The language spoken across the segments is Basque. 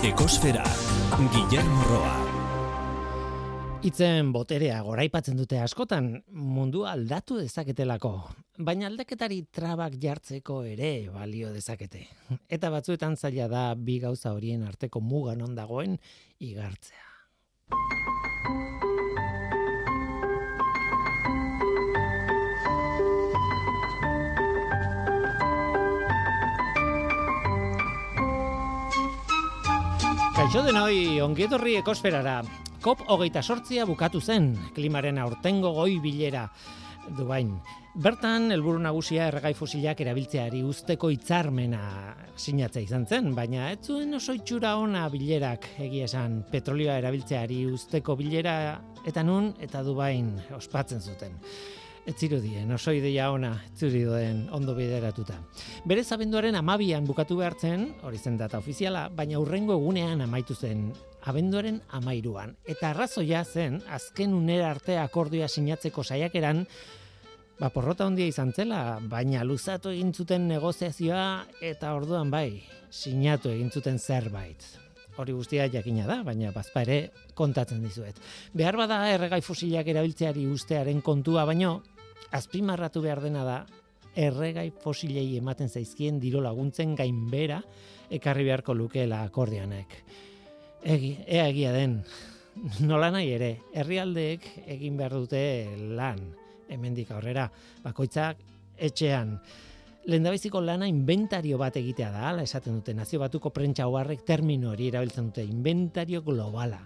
Ekosfera, Guillermo Roa. Itzen boterea goraipatzen dute askotan mundu aldatu dezaketelako, baina aldaketari trabak jartzeko ere balio dezakete. Eta batzuetan zaila da bi gauza horien arteko mugan ondagoen igartzea. Kaixo denoi, ongietorri ekosferara. COP hogeita sortzia bukatu zen, klimaren aurtengo goi bilera Dubain. Bertan, helburu nagusia erregai fosilak erabiltzeari usteko hitzarmena sinatzea izan zen, baina ez zuen oso itxura ona bilerak egia esan petrolioa erabiltzeari usteko bilera eta nun eta Dubain ospatzen zuten ez zirudien, oso ideia ona, ez ondo bideratuta. Bere abenduaren amabian bukatu behartzen, hori zen data ofiziala, baina urrengo egunean amaitu zen, abenduaren amairuan. Eta arrazoia zen, azken unera arte akordioa sinatzeko saiakeran, ba, porrota hondia izan zela, baina luzatu egin zuten negoziazioa, eta orduan bai, sinatu egin zuten zerbait hori guztia jakina da, baina bazpa ere kontatzen dizuet. Behar bada erregai fosilak erabiltzeari ustearen kontua, baino azpimarratu behar dena da erregai fosilei ematen zaizkien diro laguntzen gainbera ekarri beharko lukeela akordianek. Egi, ea egia den, nola nahi ere, herrialdeek egin behar dute lan, hemendik aurrera, bakoitzak etxean. Lendabiziko lana inventario bat egitea da, ala esaten dute, nazio batuko prentsa hoarrek termino hori erabiltzen dute, inventario globala.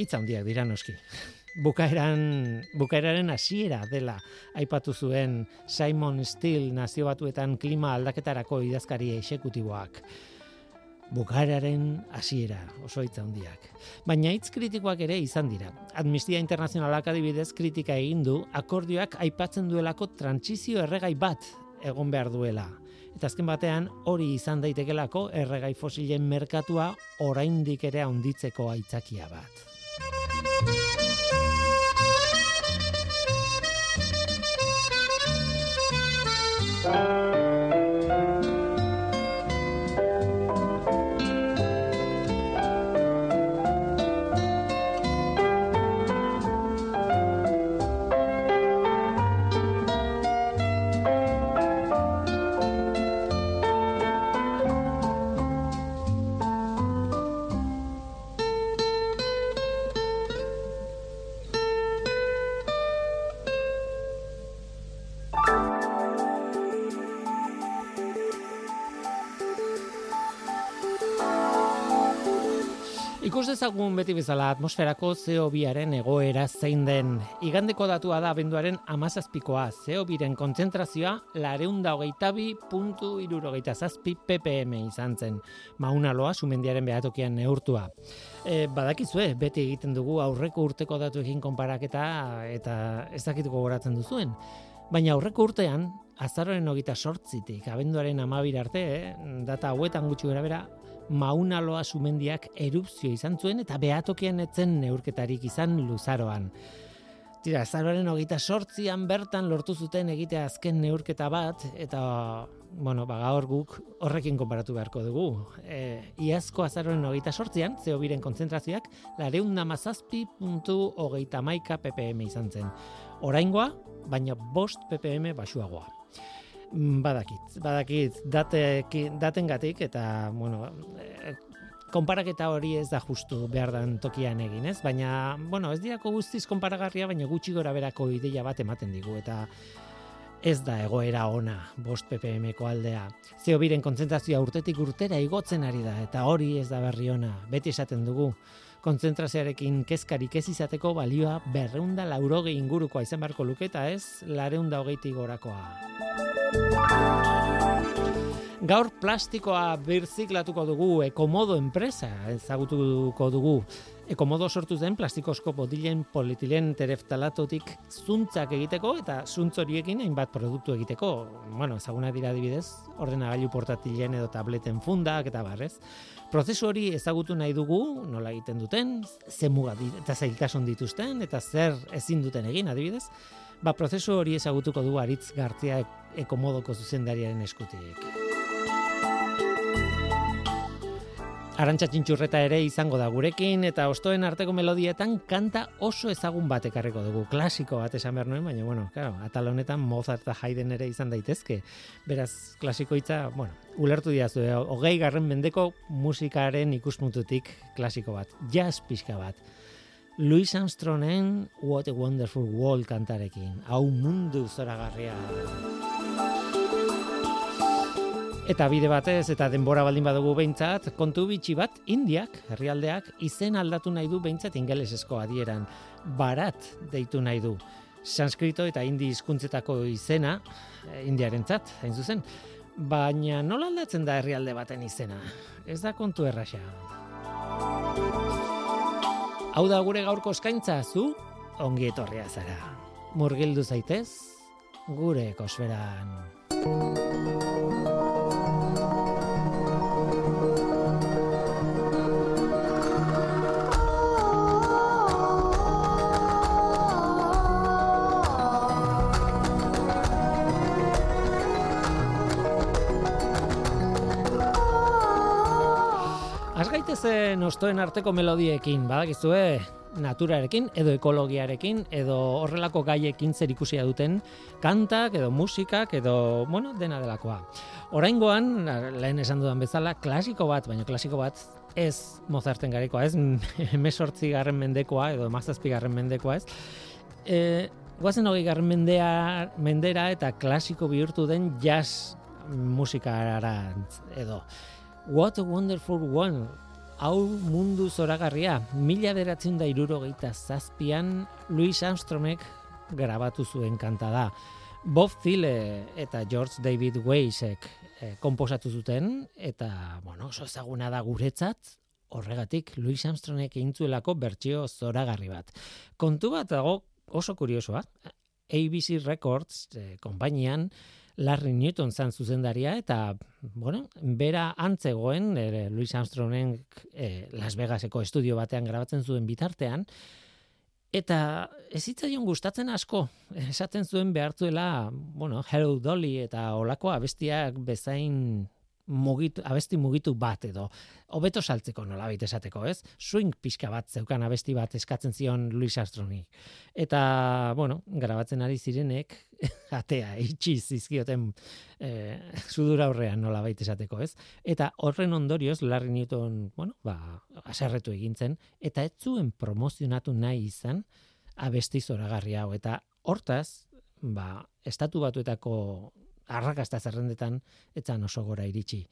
Itza handiak dira noski. Bukaeran bukaeraren hasiera dela aipatu zuen Simon Steele nazio batuetan klima aldaketarako idazkari exekutiboak. Bukaeraren hasiera oso hitz handiak. Baina hitz kritikoak ere izan dira. Amnistia Internazionalak adibidez kritika egin du akordioak aipatzen duelako trantsizio erregai bat egon behar duela. Eta azken batean hori izan daitekelako erregai fosilen merkatua oraindik ere handitzeko aitzakia bat. Ikus dezagun beti bezala atmosferako CO2aren egoera zein den. Igandeko datua da abenduaren amazazpikoa. CO2ren kontzentrazioa lareunda hogeita bi puntu irurogeita zazpi ppm izan zen. Maunaloa sumendiaren behatokian neurtua. E, badakizue, beti egiten dugu aurreko urteko datuekin konparaketa eta ez dakituko goratzen duzuen. Baina aurreko urtean, azaroren hogita sortzitik, abenduaren amabir arte, eh, data hauetan gutxi gara bera, maunaloa sumendiak erupzio izan zuen eta behatokian etzen neurketarik izan luzaroan. Tira, zaroaren hogeita sortzian bertan lortu zuten egite azken neurketa bat, eta, bueno, baga hor guk horrekin konparatu beharko dugu. E, iazko azaroaren hogeita sortzian, zeo biren konzentrazioak, lareunda mazazpi puntu hogeita maika ppm izan zen. Oraingoa, baina bost ppm basuagoa. Mm, badakit, badakit daten gatik eta, bueno, e, konparaketa hori ez da justu behar dan tokian egin, ez? Baina, bueno, ez dirako guztiz konparagarria, baina gutxi gora berako ideia bat ematen digu, eta ez da egoera ona bost ppmko aldea. Zeo biren kontzentrazioa urtetik urtera igotzen ari da, eta hori ez da berri ona, beti esaten dugu kontzentrazioarekin kezkarik ez izateko balioa berreunda lauroge ingurukoa izan beharko luketa ez, lareunda hogeiti gorakoa. Gaur plastikoa birziklatuko dugu ekomodo enpresa ezagutuko dugu. Ekomodo sortu zen plastikozko bodilen politilen tereftalatotik zuntzak egiteko eta zuntzoriekin hainbat produktu egiteko. Bueno, ezaguna dira adibidez, ordenagailu portatilen edo tableten fundak eta barrez. Prozesu hori ezagutu nahi dugu, nola egiten duten, ze muga eta zailtasun dituzten, eta zer ezin duten egin, adibidez, ba, prozesu hori ezagutuko du aritz gartzia ekomodoko zuzendariaren eskutik. Arantxa txintxurreta ere izango da gurekin eta ostoen arteko melodietan kanta oso ezagun bat ekarriko dugu. Klasiko bat esan behar nuen, baina, bueno, claro, atal honetan Mozart eta Haydn ere izan daitezke. Beraz, klasiko hitza, bueno, ulertu diazu, eh? hogei garren mendeko musikaren ikuspuntutik klasiko bat, jazz pixka bat. Louis Armstrongen What a Wonderful World kantarekin. Hau mundu zoragarria. Eta bide batez eta denbora baldin badugu behintzat, kontu bitxi bat, indiak, herrialdeak, izen aldatu nahi du behintzat ingelesezko adieran. Barat deitu nahi du. Sanskrito eta indi hizkuntzetako izena, eh, indiarentzat, hain zuzen. Baina nola aldatzen da herrialde baten izena? Ez da kontu erraxa. Hau da gure gaurko eskaintza zu, ongi etorria zara. Murgildu zaitez, gure ekosferan. Gaitezen ostoen arteko melodiekin, badakizue, naturarekin edo ekologiarekin edo horrelako gaiekin zer ikusia duten kantak edo musikak edo, bueno, dena delakoa. Oraingoan, lehen esan dudan bezala, klasiko bat, baina klasiko bat ez Mozarten garekoa, ez mesortzi garren mendekoa edo mazazpi garren mendekoa, ez. E, guazen hogei garren mendea, mendera eta klasiko bihurtu den jazz musikara edo. What a wonderful one, hau mundu zoragarria, mila beratzen da irurogeita zazpian Louis Armstrongek grabatu zuen kanta da. Bob Thiele eta George David Weisek eh, komposatu zuten, eta, bueno, oso ezaguna da guretzat, horregatik Louis Armstrongek intzuelako bertsio zoragarri bat. Kontu bat dago oso kuriosoa, ABC Records eh, konpainian, Larry Newton zan zuzendaria eta bueno, bera antzegoen ere Louis Armstrongen e, Las Vegaseko estudio batean grabatzen zuen bitartean eta ez hitzaion gustatzen asko. Esaten zuen behartuela bueno, Hello Dolly eta olakoa bestiak bezain mugitu, abesti mugitu bat edo hobeto saltzeko nola baita esateko, ez? Swing pixka bat zeukan abesti bat eskatzen zion Louis Armstrongi. Eta, bueno, grabatzen ari zirenek atea itxi zizkioten eh, sudura horrean nola baita esateko, ez? Eta horren ondorioz Larry Newton, bueno, ba, aserretu egintzen eta ez zuen promozionatu nahi izan abesti zoragarri hau eta hortaz, ba, estatu batuetako arrakasta zerrendetan etzan oso gora iritsi.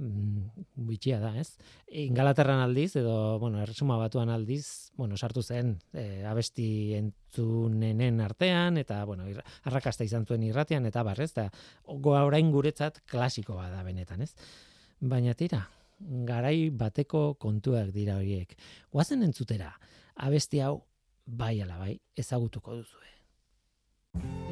Mm, bitxia da, ez? Ingalaterran aldiz, edo, bueno, erresuma batuan aldiz, bueno, sartu zen e, abesti entzunenen artean, eta, bueno, arrakasta izan zuen irratian, eta barrez, eta goa orain guretzat klasikoa da benetan, ez? Baina tira, garai bateko kontuak dira horiek. Guazen entzutera, abesti hau, bai ala bai, ezagutuko duzue.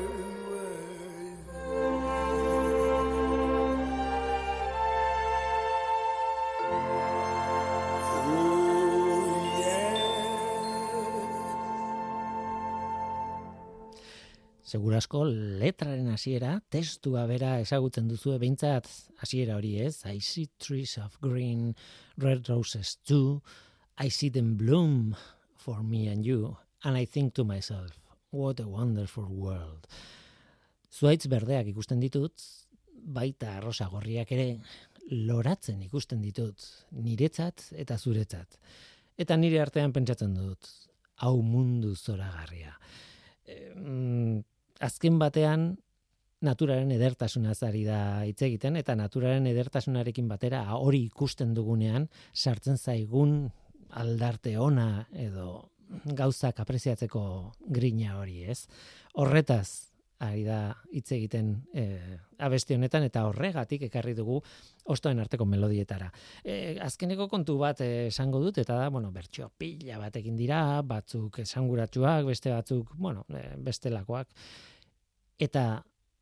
Segurasko letraren hasiera, testua bera ezagutzen duzu behintzat hasiera hori ez. I see trees of green, red roses too. I see them bloom for me and you. And I think to myself, what a wonderful world. Zuaitz berdeak ikusten ditut, baita rosa gorriak ere loratzen ikusten ditut, niretzat eta zuretzat. Eta nire artean pentsatzen dut, hau mundu zoragarria azken batean naturaren edertasunaz ari da hitz egiten eta naturaren edertasunarekin batera hori ikusten dugunean sartzen zaigun aldarte ona edo gauzak apreziatzeko grina hori, ez? Horretaz ari da hitz egiten e, abesti honetan eta horregatik ekarri dugu ostoen arteko melodietara. E, azkeneko kontu bat esango dut eta da, bueno, bertxo pila batekin dira, batzuk esanguratsuak, beste batzuk, bueno, e, bestelakoak eta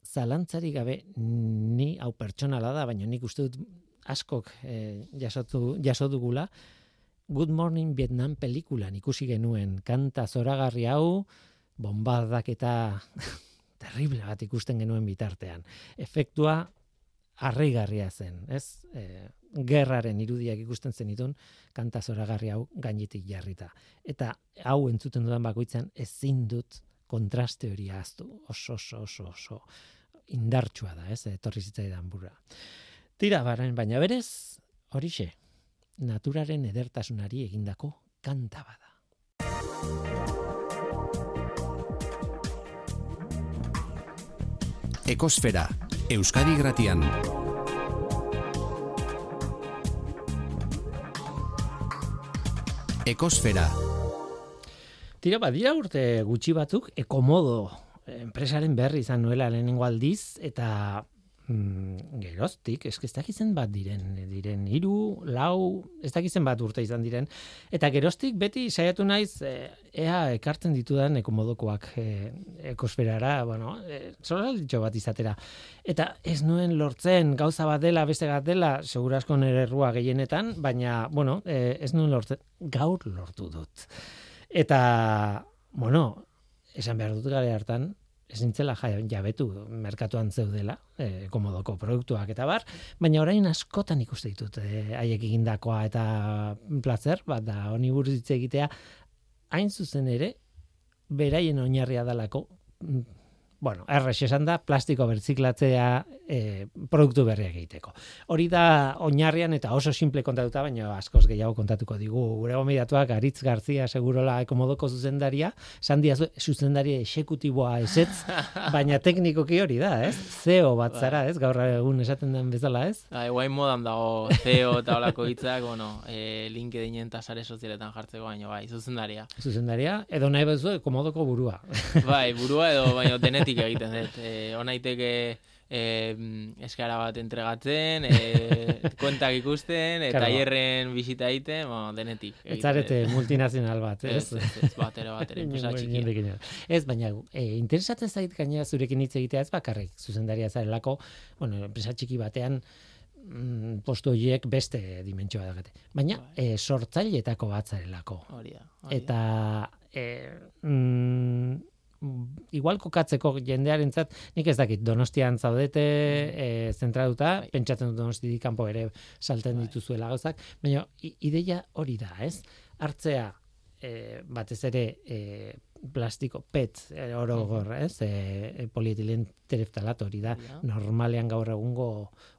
zalantzari gabe ni hau pertsonala da, baina nik uste dut askok e, jasotu, jasodugula, Good Morning Vietnam pelikulan ikusi genuen kanta zoragarri hau, bombardak eta terrible bat ikusten genuen bitartean. Efektua arreigarria zen, ez? E, gerraren irudiak ikusten zenitun kanta zoragarri hau gainetik jarrita. Eta hau entzuten dudan bakoitzan ezin dut kontraste hori aztu, oso, oso, oso, oso, indartsua da, ez, etorri zitzaidan burra. Tira, baren, baina berez, horixe, naturaren edertasunari egindako kanta bada. Ekosfera, Euskadi Gratian. Ekosfera, Tira, badia urte gutxi batzuk, ekomodo enpresaren berri izan nuela lehenengo aldiz, eta mm, geroztik, eske ez dakizen bat diren, diren hiru, lau, ez dakizen bat urte izan diren, eta geroztik beti saiatu naiz, e, ea ekartzen ditudan ekomodokoak e, ekosferara, bueno, e, bat izatera. Eta ez nuen lortzen gauza bat dela, beste bat dela, segurasko nire errua gehienetan, baina, bueno, e, ez nuen lortzen, gaur lortu dut. Eta, bueno, esan behar dut gare hartan, ez nintzela jabetu merkatuan zeudela, e, komodoko produktuak eta bar, baina orain askotan ikuste ditut e, haiek egindakoa eta placer, bat da, honi buruz egitea, hain zuzen ere, beraien oinarria dalako, bueno, errex esan da, plastiko bertziklatzea e, produktu berriak egiteko. Hori da oinarrian eta oso simple kontatuta, baina askoz gehiago kontatuko digu. Gure gomidatuak Aritz Garzia segurola ekomodoko zuzendaria, sandia zuzendaria esekutiboa esetz, baina teknikoki hori da, ez? CEO bat bai. zara, ez? Gaur egun esaten den bezala, ez? Ba, guain modan dago CEO eta olako hitzak, bueno, e, LinkedIn eta sare sozialetan jartzeko, baina bai, zuzendaria. Zuzendaria, edo nahi bezu, ekomodoko burua. bai, burua edo, baina denetik egiten dut. E, onaiteke e, eskara bat entregatzen, e, kontak ikusten, eta claro. bizita egiten, bueno, denetik. Ez multinazional bat, ez? Ez, ez, ez bat ere, bat ere, Ez, baina, e, interesatzen zait gainera zurekin hitz egitea ez bakarrik, zuzendaria zarelako, bueno, enpresa txiki batean, mm, postu horiek beste dimentsioa dagate. Baina, bai. e, sortzailetako bat zarelako. Hori da. Eta, e, mm, igual kokatzeko jendearentzat nik ez dakit Donostian zaudete e, zentratuta bai. pentsatzen dut Donosti kanpo ere salten bai. dituzuela gauzak baina ideia hori da ez? Hartzea e, batez ere e, plastiko pet e, oro gor ez? E, polietilen tereftalat hori da normalean gaur egungo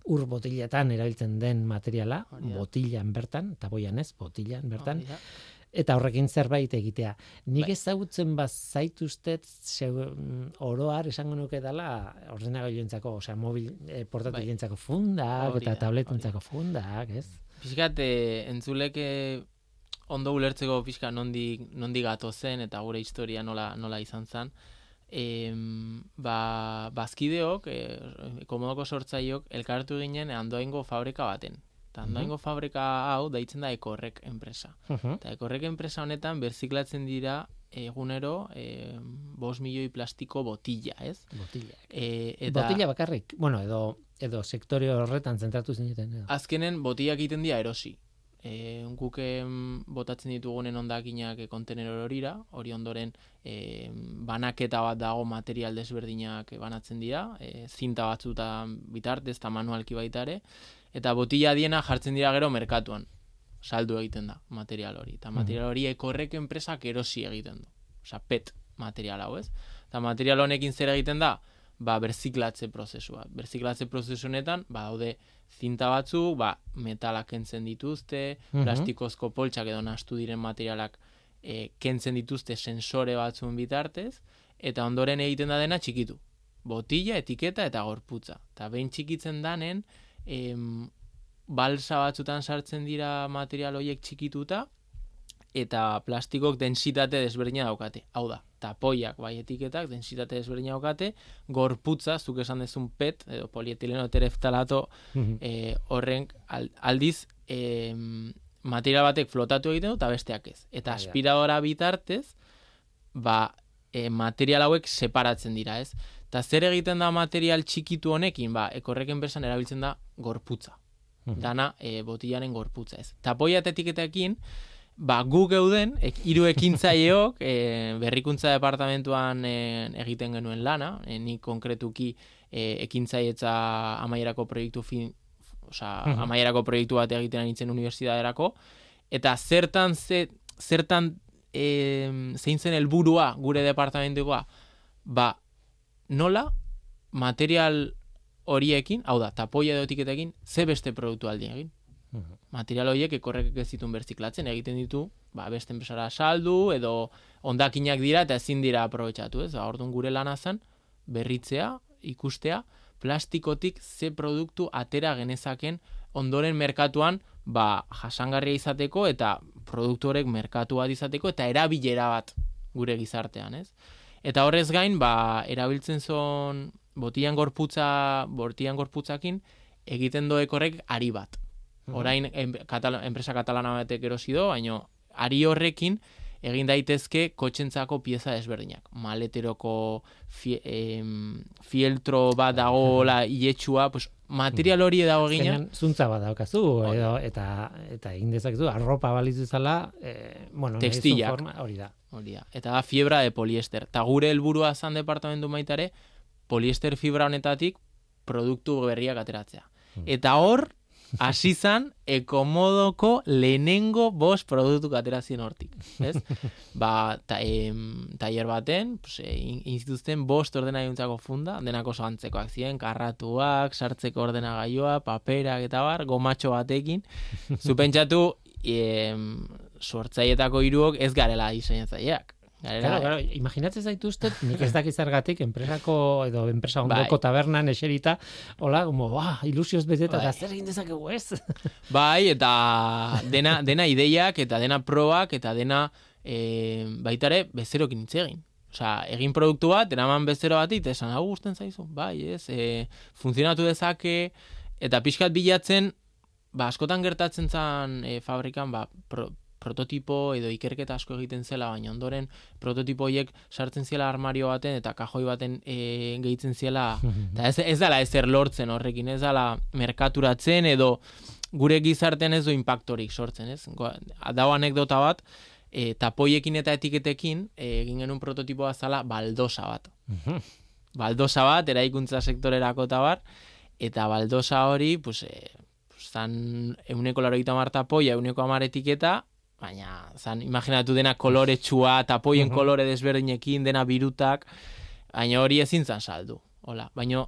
ur botiletan erabiltzen den materiala botilan bertan taboian ez botilan bertan eta horrekin zerbait egitea. Nik bai. ezagutzen baz zaituztet mm, oroar esango nuke dela ordenagailuentzako, osea mobil e, fundak eta tabletuntzako fundak, ez? Pixkat, e, entzulek e, ondo ulertzeko pixka nondik, nondik gato zen eta gure historia nola, nola izan zen. E, ba, bazkideok, e, komodoko sortzaiok, elkartu ginen andoaingo fabrika baten. Eta andoaingo fabrika hau daitzen da ekorrek enpresa. Eta ekorrek enpresa honetan berziklatzen dira egunero e, bos milioi plastiko botilla, ez? Botillak. E, eta Botilla bakarrik, bueno, edo edo sektore horretan zentratu zineten. Edo. azkenen botillak egiten dira erosi. E, guk em, botatzen ditugunen ondakinak e, kontenero horira, hori ondoren e, banaketa bat dago material desberdinak banatzen dira, e, zinta batzutan bitartez eta manualki baita ere, eta botilla diena jartzen dira gero merkatuan, saldu egiten da material hori. Eta material hori ekorrek enpresak erosi egiten du. Osa, pet material hau ez. Eta material honekin zer egiten da? Ba, berziklatze prozesua. Berziklatze prozesu honetan, ba, daude zinta batzuk, ba, metalak kentzen dituzte, Mhm. plastikozko poltsak edo nastu diren materialak e, kentzen dituzte sensore batzuen bitartez, eta ondoren egiten da dena txikitu. Botila, etiketa eta gorputza. Eta behin txikitzen danen, em, balsa batzutan sartzen dira material horiek txikituta, eta plastikok densitate desberdina daukate. Hau da, tapoiak bai etiketak densitate desberdina daukate, gorputza, zuk esan dezun PET, edo polietileno tereftalato, Mhm. e, horren al- aldiz e, material batek flotatu egiten du eta besteak ez. Eta aspiradora bitartez, ba, e, material hauek separatzen dira, ez? Eta zer egiten da material txikitu honekin, ba, ekorrek enpresan erabiltzen da gorputza. Mhm. Dana e, botilaren gorputza, ez? Tapoia eta etiketakin, ba, gu geuden, ek, hiru ekintzaileok, e, berrikuntza departamentuan e, egiten genuen lana, e, ni konkretuki e, ekintzailetza amaierako proiektu fin, osea, Mhm. amaierako proiektu bat egiten nintzen unibertsitaterako, eta zertan ze, zertan e, zein zen helburua gure departamentukoa, ba, nola material horiekin, hau da, tapoia edo etiketekin, ze beste produktu aldi egin. Mhm. Material horiek ekorrek ez ditun berziklatzen, egiten ditu, ba, beste enpresara saldu, edo ondakinak dira eta ezin dira aprobetxatu, ez? Ba, orduan gure lana zen, berritzea, ikustea, plastikotik ze produktu atera genezaken ondoren merkatuan ba, jasangarria izateko eta produktu horrek merkatu bat izateko eta erabilera bat gure gizartean, ez? Eta horrez gain, ba, erabiltzen zon botian gorputza, botian gorputzakin egiten doekorrek ari bat. Orain en, katala, enpresa katalana batek erosi do, baino ari horrekin egin daitezke kotxentzako pieza desberdinak. Maleteroko fie, em, fieltro bat dagoela iletsua, pues, material hori dago egina. Azkenean, zuntza bat daukazu, edo, eta, eta egin dezakezu, arropa baliz bezala, e, bueno, nahi duzun Textilak. forma, hori da. Hori da. Eta da fibra de poliester. Ta gure helburua zan departamentu baitare poliester fibra honetatik produktu berriak ateratzea. Eta hor, hasi zan ekomodoko lehenengo bost produktu ateratzen hortik. Ez? ba, ta, em, tailer baten, pues, e, in- instituzten bost ordenagaiuntzako funda, denak oso antzekoak ziren, karratuak, sartzeko ordenagailua, paperak eta bar, gomatxo batekin. Zupentsatu, em, sortzaietako hiruok ez garela diseinatzaileak. Garela, Claro, claro, imaginatzen zaituztet, nik ez dakiz zergatik, enpresako, edo enpresa ondoko Bai. tabernan eserita, hola, como, ba, ilusioz beteta, Bai. eta zer egin dezakegu ez? Bai, eta dena, dena ideiak, eta dena probak, eta dena e, baitare bezerokin hitz egin. Osea, egin produktu bat, eraman bezero bat, eta esan, hau gusten zaizu, bai, ez, e, funtzionatu dezake, eta pixkat bilatzen, ba, askotan gertatzen zen e, fabrikan, ba, pro, prototipo edo ikerketa asko egiten zela, baina ondoren prototipo horiek sartzen ziela armario baten eta kajoi baten e, gehitzen ziela eta ez, ez dala ezer lortzen horrekin, ez dala merkaturatzen edo gure gizartean ez du impactorik sortzen, ez? Dago anekdota bat, e, tapoiekin eta etiketekin e, egin genuen prototipoa zala baldosa bat. baldosa bat, eraikuntza sektorerako eta bar, eta baldosa hori, pues, e, zan euneko laro tapoia, euneko amar etiketa, baina zan imaginatu dena koloretsua, tapoien Mhm. kolore desberdinekin, dena birutak, baina hori ezin zan saldu. Hola, baina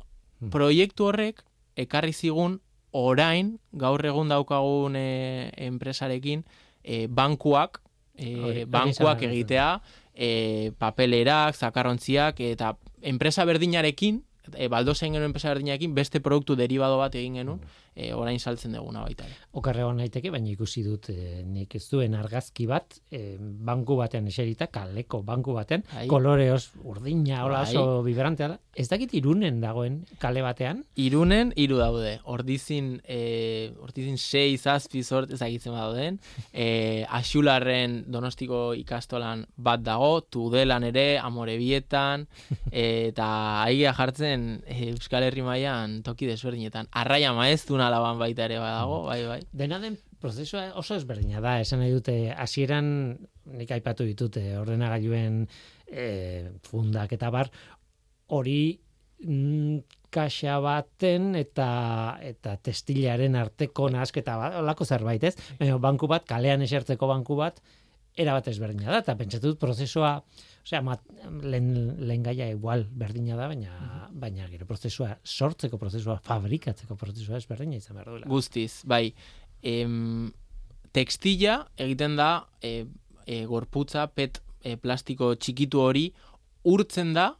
proiektu horrek ekarri zigun orain gaur egun daukagun e, enpresarekin e, bankuak e, Hori- hori bankuak nahi egitea e, papelerak, zakarrontziak eta enpresa berdinarekin e, baldozen genuen enpresa berdinarekin beste produktu derivado bat egin genuen e, orain saltzen duguna baita ere. Okarre hon naiteke, baina ikusi dut e, nik ez duen argazki bat, e, banku batean eserita, kaleko banku batean, Bai. koloreoz urdina, hola Bai. oso vibrantea da. Ez dakit irunen dagoen kale batean, Irunen hiru daude. Ordizin eh ordizin 6 zazpi sort ezagitzen dauden. Eh Axularren Donostiko ikastolan bat dago, Tudelan ere, Amorebietan eh, eta aigia jartzen eh, Euskal Herri mailan toki desberdinetan. Arraia maeztun alaban baita ere badago, bai bai. dena den prozesua oso ezberdina da, esan nahi dute, hasieran nik aipatu ditute ordenagailuen e, fundak eta bar, hori mm, kaxa baten eta eta testilaren arteko nahasketa bat, olako zerbait, ez? Baina banku bat, kalean esertzeko banku bat, era bat ezberdina da, eta pentsatu dut prozesua, osea, mat, lehen, lehen gaia igual berdina da, baina, baina gero prozesua, sortzeko prozesua, fabrikatzeko prozesua ezberdina izan behar duela. Guztiz, bai. Em, tekstila egiten da e, e, gorputza, pet e, plastiko txikitu hori urtzen da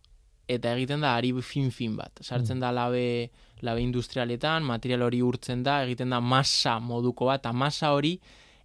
eta egiten da ari fin-fin bat. Sartzen da labe, labe industrialetan, material hori urtzen da, egiten da masa moduko bat, eta masa hori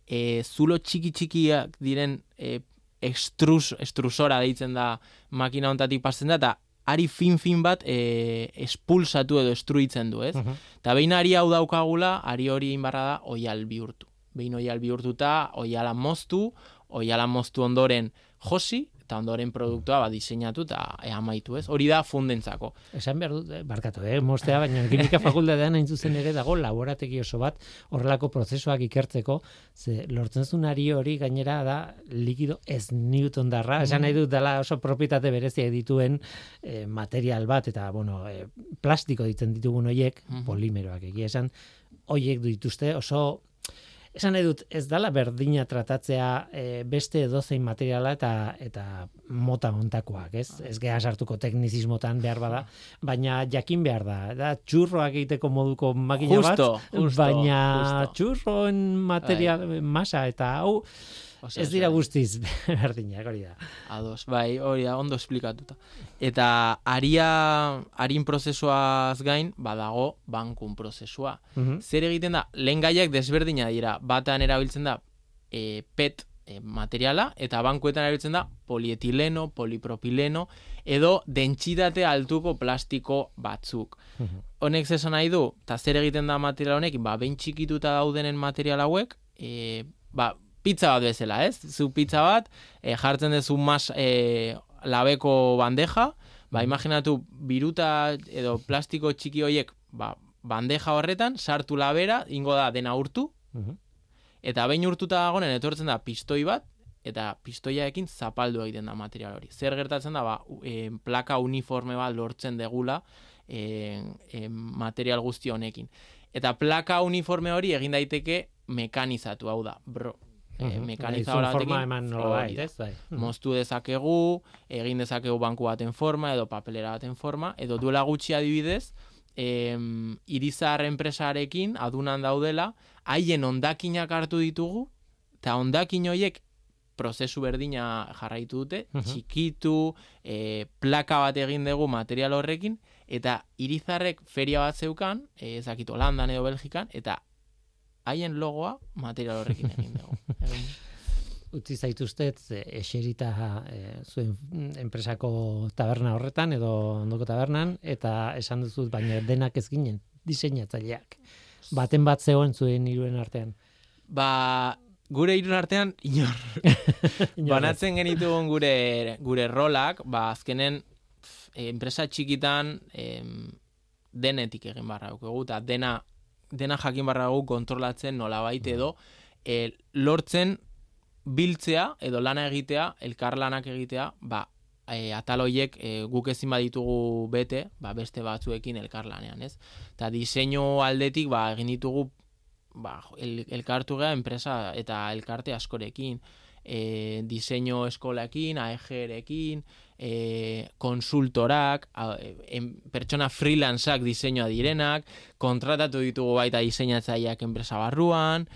e, zulo txiki-txikiak diren e, extrus, extrusora deitzen da makina hontatik pasten da, eta ari fin-fin bat e, espulsatu edo estruitzen du, ez? Mhm. Eta behin ari hau daukagula, ari hori inbarra da oial bihurtu. Behin oial bihurtuta, oiala moztu, oiala moztu ondoren josi, eta ondoren produktua ba, diseinatu eta e, amaitu, ez? Hori da fundentzako. Esan behar dut, eh, barkatu, eh, mostea, baina kimika fakultatean hain zuzen ere dago laborategi oso bat horrelako prozesuak ikertzeko, ze lortzen zuen ari hori gainera da likido ez Newton darra, esan nahi dut dela oso propietate bereziak dituen eh, material bat, eta bueno, eh, plastiko ditzen ditugun hoiek, Mhm. polimeroak egia esan, hoiek dituzte oso Esan nahi dut, ez dala berdina tratatzea eh, beste edozein materiala eta eta mota montakoak, ez? Ez geha sartuko teknizismotan behar bada, baina jakin behar da. Da txurroak egiteko moduko makina Justo, bat, justo, baina justo. txurroen material masa eta hau Osea, ez dira guztiz berdinak, hori da. Ados, bai, hori da, ondo esplikatuta. Eta aria, harin prozesuaz gain, badago bankun prozesua. Mhm. Zer egiten da, lehen gaiak desberdina dira, batean erabiltzen da e, PET e, materiala, eta bankuetan erabiltzen da polietileno, polipropileno, edo dentsitate altuko plastiko batzuk. Mhm. Honek zesan nahi du, eta zer egiten da material honekin, ba, behin txikituta daudenen material hauek, e, ba, pizza bat bezala, ez? Zu pizza bat, e, jartzen duzu mas e, labeko bandeja, ba, imaginatu, biruta edo plastiko txiki horiek, ba, bandeja horretan, sartu labera, ingo da dena urtu, Mhm. eta behin urtuta dagoen etortzen da pistoi bat, eta pistoiaekin zapaldu egiten da material hori. Zer gertatzen da, ba, e, plaka uniforme bat lortzen degula e, e, material guzti honekin. Eta plaka uniforme hori egin daiteke mekanizatu, hau da, bro. E, Mhm. mekanizatu Nahi zuen forma batekin, eman nola da. ez? Bai. Moztu dezakegu, egin dezakegu banku baten forma, edo papelera baten forma, edo duela gutxi adibidez, em, irizar enpresarekin adunan daudela, haien ondakinak hartu ditugu, eta ondakin horiek prozesu berdina jarraitu dute, Mhm. txikitu, e, plaka bat egin dugu material horrekin, eta irizarrek feria bat zeukan, e, ezakit Holandan edo Belgikan, eta haien logoa material horrekin egin dugu. Utzi zaituztet eserita e, zuen enpresako taberna horretan edo ondoko tabernan eta esan duzut baina denak ez ginen diseinatzaileak. Baten bat zegoen zuen hiruen artean. Ba, gure irun artean, inor, banatzen genitugun gure, gure rolak, ba, azkenen, enpresa txikitan, em, denetik egin barra dugu, eta dena, dena jakin barra dugu kontrolatzen nolabait edo, e, lortzen biltzea edo lana egitea, elkarlanak egitea, ba, e, atal hoiek e, guk ezin baditugu bete, ba, beste batzuekin elkarlanean, ez? Eta diseinu aldetik, ba, egin ditugu ba, el, elkartu gea enpresa eta elkarte askorekin, e, diseinu eskolaekin, AEG-erekin, e, konsultorak, em, pertsona freelanceak diseinua direnak, kontratatu ditugu baita diseinatzaileak enpresa barruan,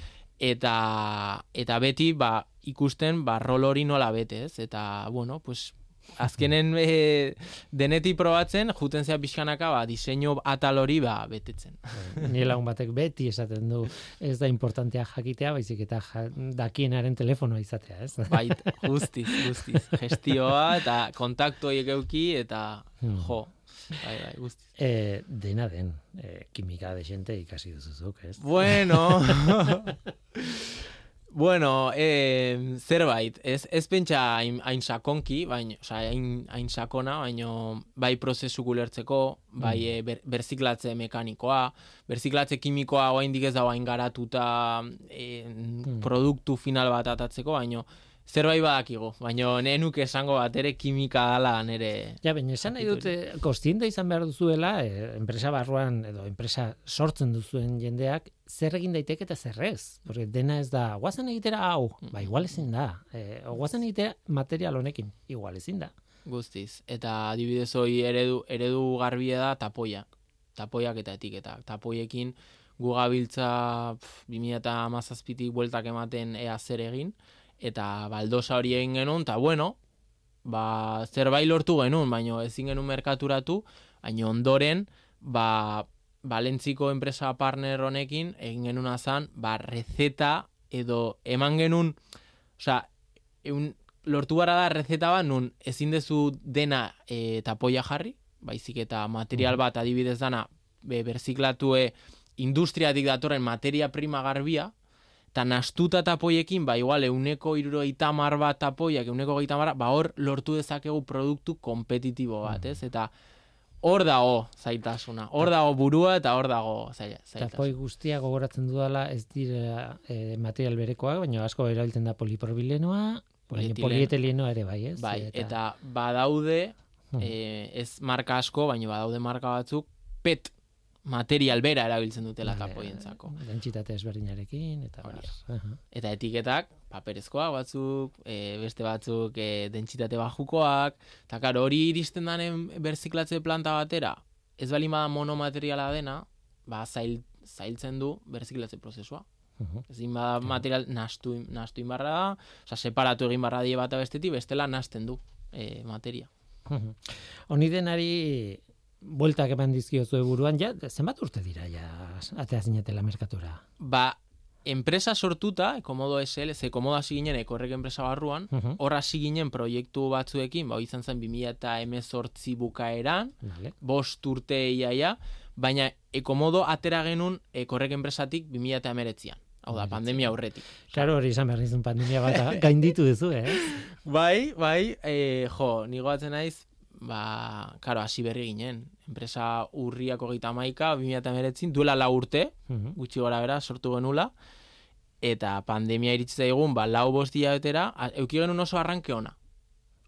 eta eta beti ba ikusten ba rol hori nola bete, ez? Eta bueno, pues azkenen e, denetik probatzen, juten zea pixkanaka, ba, diseinu atal hori, ba, betetzen. Ni lagun batek beti esaten du ez da importantea jakitea, baizik eta ja, dakienaren telefonoa izatea, ez? Bai, guztiz, guztiz. Gestioa eta kontaktu horiek euki eta Hmm. jo, bai, bai, guztiz. E, dena den, e, kimika de gente ikasi duzuzuk, ez? Bueno, bueno, eh, zerbait, ez, ez pentsa hain, hain sakonki, baina, oza, hain, hain sakona, baina bai prozesu gulertzeko, bai Mm. eh, ber, berziklatze mekanikoa, berziklatze kimikoa oraindik ez dago hain garatuta eh, produktu final bat atatzeko, baina zerbait badakigu, baina nenuk esango bat ere kimika dala nere... Ja, baina esan nahi dute, kostiente izan behar duzuela, e, enpresa barruan edo enpresa sortzen duzuen jendeak, zer egin daiteke eta zer ez. Porque dena ez da, guazen egitera hau, ba, igual ezin da. E, guazen egitera material honekin, igual ezin da. Guztiz. Eta adibidez hoi eredu, eredu garbia da tapoiak. Tapoiak eta etiketak. Tapoiekin gu gabiltza pf, 2017tik bueltak ematen ea zer egin. Eta baldosa hori egin genuen, eta bueno, ba, zerbait lortu genuen, baino ezin genuen merkaturatu, baino ondoren, ba, Balentziko enpresa partner honekin egin genuen azan, ba, rezeta edo eman genuen, osea, eun, lortu gara da rezeta bat nun ezin dezu dena e, tapoia jarri, baizik eta material bat adibidez dana be, berziklatue industriatik datorren materia prima garbia, eta nastuta tapoiekin, ba, igual, euneko iruro itamar bat tapoiak, euneko gehieta ba, hor lortu dezakegu produktu kompetitibo bat, ez? Eta hor dago zaitasuna, hor dago burua eta hor dago Eta zaitasuna. poi guztia gogoratzen dudala ez dira e, material berekoak, baina asko erabiltzen da polipropilenoa, polietilenoa ere bai, ez? Bai, eta badaude, Hmm. eh, ez marka asko, baina badaude marka batzuk, pet material bera erabiltzen dutela tapoientzako. Dentsitate ezberdinarekin, eta bar. Aha. Eta etiketak, paperezkoak batzuk, e, beste batzuk e, dentsitate bajukoak, eta karo, hori iristen danen berziklatze planta batera, ez bali bada monomateriala dena, ba, zail, zailtzen du berziklatze prozesua. Mhm. Ezin bada material nastu, nastu inbarra da, oza, separatu egin barra die bata bestetik, bestela nasten du e, materia. Honi denari bueltak eman dizkiozu buruan, ja, zenbat urte dira, ja, atea zinetela merkatura. Ba, enpresa sortuta, Komodo SL, ze Komodo hasi ginen ekorrek enpresa barruan, Mhm. hor hasi ginen proiektu batzuekin, ba, izan zen 2018 bukaeran, Vale. bost urte iaia, baina ekomodo atera genuen ekorrek enpresatik 2019an. Hau da, pandemia aurretik. Claro, hori izan behar pandemia bat, gainditu duzu, eh? Bai, bai, e, jo, nigo batzen naiz, ba, karo, hasi berri ginen. Enpresa urriako gita maika, 2019 duela lau urte, Mhm. gutxi gora bera, sortu genula, eta pandemia iritsi zaigun, ba, lau bost betera, euki genuen oso arranke ona.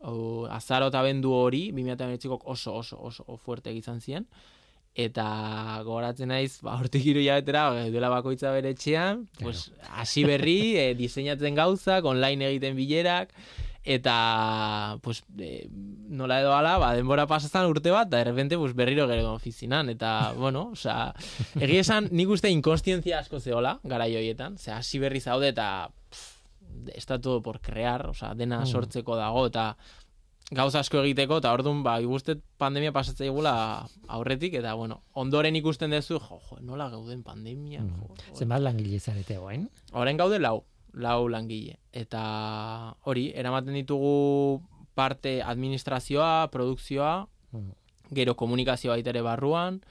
Hau, azaro eta bendu hori, 2019 oso, oso, oso, oso fuerte izan ziren, eta gogoratzen naiz, ba, hortik hiru hilabetera, ba, duela bakoitza bere etxean, pues, hasi berri, e, diseinatzen gauzak, online egiten bilerak, eta pues, e, nola edo ala, ba, denbora pasazan urte bat, da errepente pues, berriro gero ofizinan, eta, bueno, osea, egia esan, nik uste inkonstientzia asko zehola, gara joietan, ze hasi berri zaude, eta pff, está todo por crear, osea, dena Mm. sortzeko dago, eta gauza asko egiteko, eta orduan, ba, igustet pandemia pasatzea igula aurretik, eta, bueno, ondoren ikusten duzu, jo, jo, nola gauden pandemia, Mm. jo, jo. Zenbat langile zarete guain? Orain gaude lau, lau langile. Eta hori, eramaten ditugu parte administrazioa, produkzioa, Mm. gero komunikazioa baita ere barruan,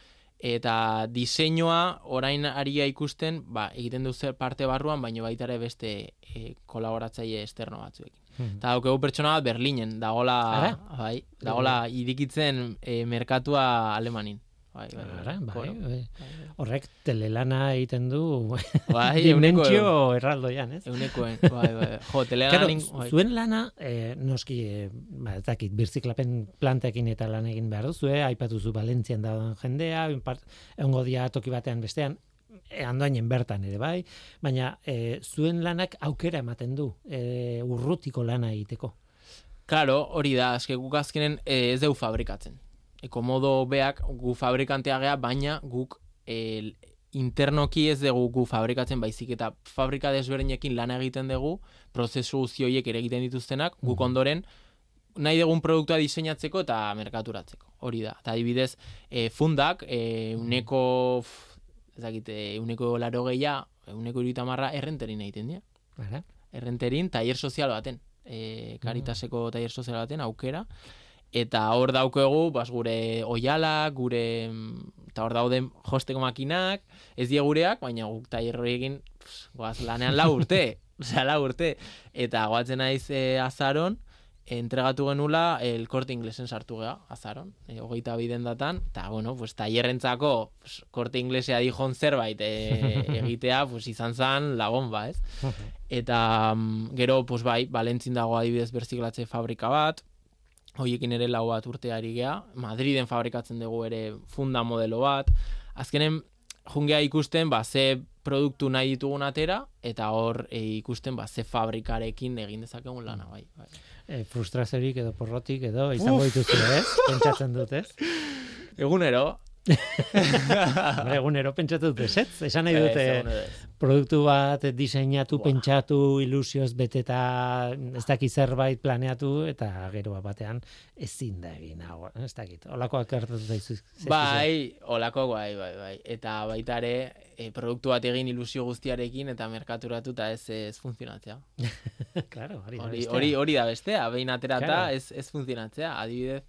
eta diseinua orain aria ikusten, ba, egiten du zer parte barruan, baina baita ere beste e, kolaboratzaile esterno batzuekin. Mhm. Eta daukagu pertsona bat Berlinen, dagola, bai, dagola irikitzen e, merkatua Alemanin. Bai, bai, bai. Ara, bai, Bueno, bai. Horrek telelana egiten du bai, dimentsio erraldoian, ez? eunekoen, bai, bai, jo, Claro, zu- bai. zuen lana, eh, noski, eh, ba, ez dakit, birziklapen plantekin eta lan egin behar duzu, eh? aipatu zu Valentzian dauden jendea, egongo dia toki batean bestean, eh, andoainen bertan ere bai, baina eh, zuen lanak aukera ematen du, eh, urrutiko lana egiteko. Claro, hori da, eske guk azkenen eh, ez dugu fabrikatzen. Ekomodo beak gu fabrikantea gea, baina guk el, internoki ez dugu gu fabrikatzen baizik eta fabrika desberdinekin lan egiten dugu, prozesu guzti horiek ere egiten dituztenak, guk ondoren nahi dugun produktua diseinatzeko eta merkaturatzeko. Hori da. Eta adibidez, e, fundak, e, uneko, pf, ez dakit, e, uneko laro gehiago, uneko marra errenterin egiten dira. Ara? Errenterin, tailer sozial baten. E, karitaseko tailer sozial baten, aukera. Eta hor daukegu, bas, gure oialak, gure, mm, eta hor dauden josteko makinak, ez die gureak, baina guk tailer hori egin, goaz, lanean lau urte, osea, lau urte. Eta goatzen naiz e, azaron, entregatu genula el korte inglesen sartu gea, azaron, e, hogeita biden datan, eta, bueno, pues, tailerrentzako pues, korte inglesea dijon zerbait e, egitea, pues, izan zan lagon ba, ez? Eta mm, gero, pues, bai, Valentzin dago adibidez berziklatze fabrika bat, hoiekin ere lau bat urteari gea, Madriden fabrikatzen dugu ere funda modelo bat, azkenen jungea ikusten, ba, ze produktu nahi ditugun atera, eta hor e, ikusten, ba, ze fabrikarekin egin dezakegun lana, bai. bai. E, frustraziorik edo porrotik edo izango dituzu, ez? Pentsatzen dut, ez? Egunero, Hombre, egunero pentsatu dut, ez? Esan nahi dute, produktu bat diseinatu, Buah. pentsatu, ilusioz beteta, ez dakit zerbait planeatu, eta gero bat batean ezin da egin, hau, ez dakit. Olakoak gertatu zaizu. Bai, olako bai, bai, bai. Eta baita ere, e, produktu bat egin ilusio guztiarekin eta merkaturatu eta ez ez funtzionatzea. claro, hori, Hori, hori, hori da bestea, behin aterata Claro. ez, ez funtzionatzea. Adibidez,